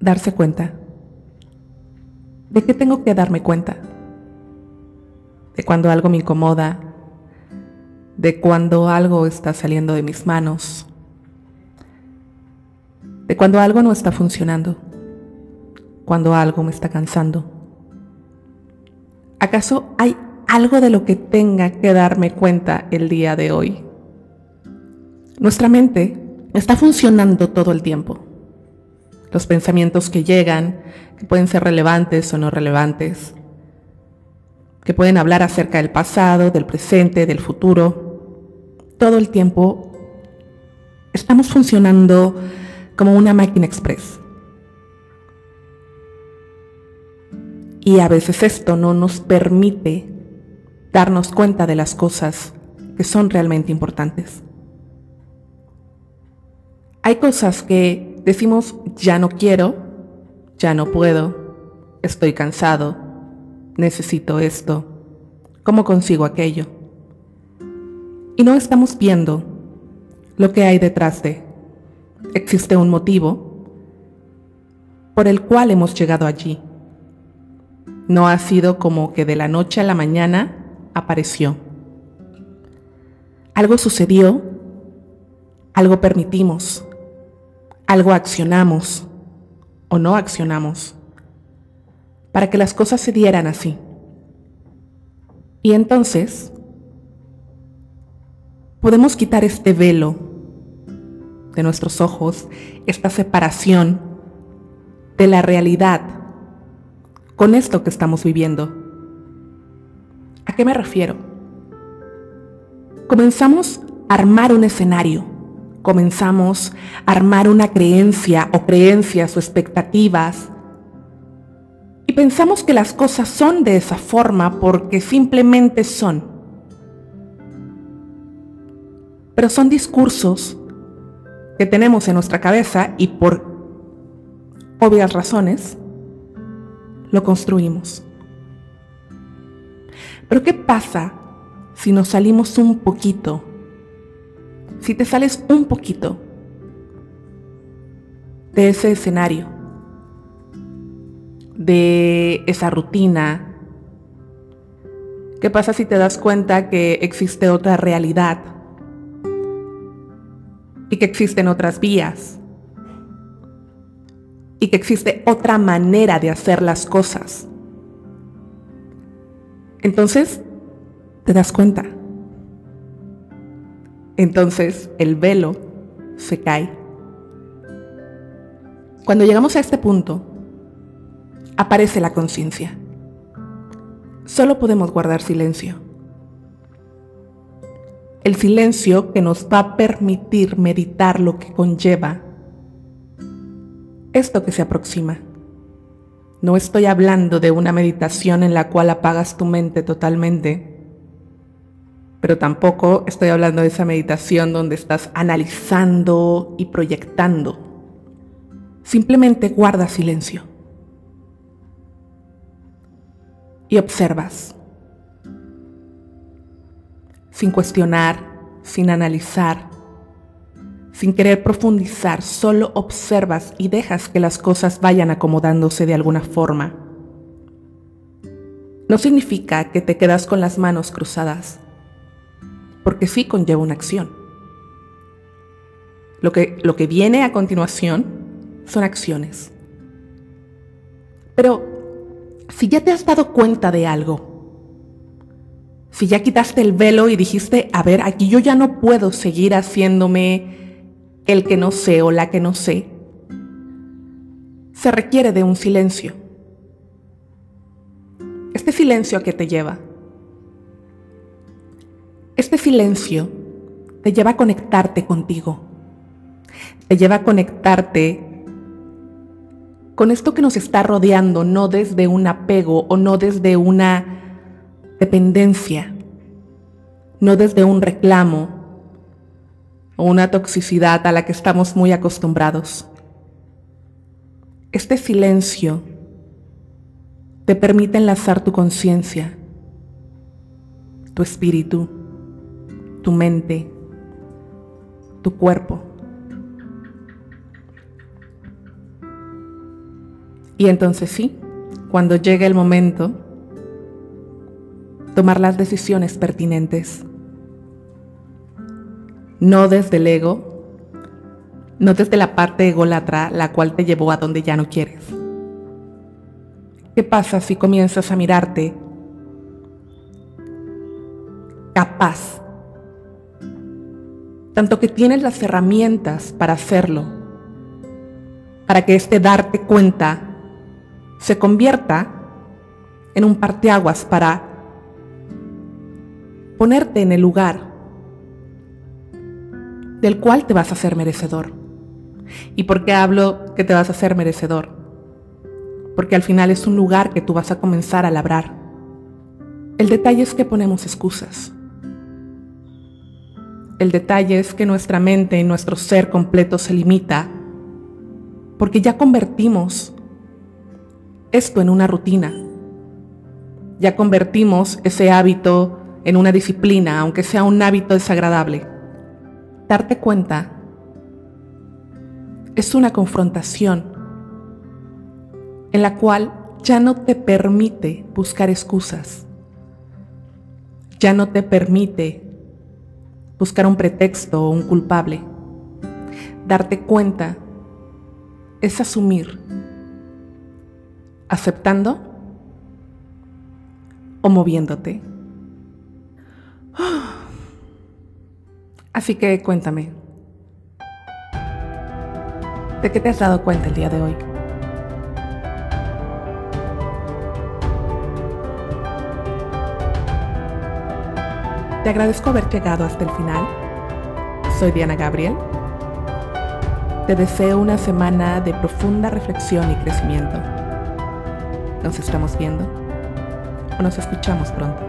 darse cuenta. ¿De qué tengo que darme cuenta? De cuando algo me incomoda, de cuando algo está saliendo de mis manos, de cuando algo no está funcionando, cuando algo me está cansando. ¿Acaso hay algo de lo que tenga que darme cuenta el día de hoy? Nuestra mente está funcionando todo el tiempo. Los pensamientos que llegan, que pueden ser relevantes o no relevantes, que pueden hablar acerca del pasado, del presente, del futuro, todo el tiempo estamos funcionando como una máquina express. Y a veces esto no nos permite darnos cuenta de las cosas que son realmente importantes. Hay cosas que decimos ya no quiero, ya no puedo, estoy cansado, necesito esto, ¿cómo consigo aquello? Y no estamos viendo lo que hay detrás de. Existe un motivo por el cual hemos llegado allí. No ha sido como que de la noche a la mañana apareció. Algo sucedió, algo permitimos, algo accionamos o no accionamos para que las cosas se dieran así. Y entonces podemos quitar este velo de nuestros ojos, esta separación de la realidad con esto que estamos viviendo. ¿A qué me refiero? Comenzamos a armar un escenario comenzamos a armar una creencia o creencias o expectativas y pensamos que las cosas son de esa forma porque simplemente son. Pero son discursos que tenemos en nuestra cabeza y por obvias razones lo construimos. Pero ¿qué pasa si nos salimos un poquito si te sales un poquito de ese escenario, de esa rutina, ¿qué pasa si te das cuenta que existe otra realidad y que existen otras vías. Y que existe otra manera de hacer las cosas? Entonces, te das cuenta entonces el velo se cae. Cuando llegamos a este punto, aparece la conciencia. Solo podemos guardar silencio. El silencio que nos va a permitir meditar lo que conlleva esto que se aproxima. No estoy hablando de una meditación en la cual apagas tu mente totalmente pero tampoco estoy hablando de esa meditación donde estás analizando y proyectando. Simplemente guarda silencio y observas, sin cuestionar, sin analizar, sin querer profundizar, solo observas y dejas que las cosas vayan acomodándose de alguna forma. No significa que te quedas con las manos cruzadas porque sí conlleva una acción. Lo que, lo que viene a continuación son acciones. Pero si ya te has dado cuenta de algo, si ya quitaste el velo y dijiste, a ver, aquí yo ya no puedo seguir haciéndome el que no sé o la que no sé, se requiere de un silencio. Este silencio a qué te lleva? Este silencio te lleva a conectarte contigo, te lleva a conectarte con esto que nos está rodeando, no desde un apego o no desde una dependencia, no desde un reclamo o una toxicidad a la que estamos muy acostumbrados. Este silencio te permite enlazar tu conciencia, tu espíritu, tu mente, tu cuerpo. Y entonces sí, cuando llegue el momento, tomar las decisiones pertinentes. No desde el ego, no desde la parte ególatra la cual te llevó a donde ya no quieres. ¿Qué pasa si comienzas a mirarte capaz? Tanto que tienes las herramientas para hacerlo, para que este darte cuenta se convierta en un parteaguas para ponerte en el lugar del cual te vas a hacer merecedor. ¿Y por qué hablo que te vas a hacer merecedor? Porque al final es un lugar que tú vas a comenzar a labrar. El detalle es que ponemos excusas. El detalle es que nuestra mente y nuestro ser completo se limita porque ya convertimos esto en una rutina. Ya convertimos ese hábito en una disciplina, aunque sea un hábito desagradable. Darte cuenta es una confrontación en la cual ya no te permite buscar excusas, ya no te permite buscar un pretexto o un culpable. Darte cuenta es asumir aceptando o moviéndote. Así que cuéntame, ¿de qué te has dado cuenta el día de hoy? Te agradezco haber llegado hasta el final. Soy Diana Gabriel. Te deseo una semana de profunda reflexión y crecimiento. Nos estamos viendo o nos escuchamos pronto.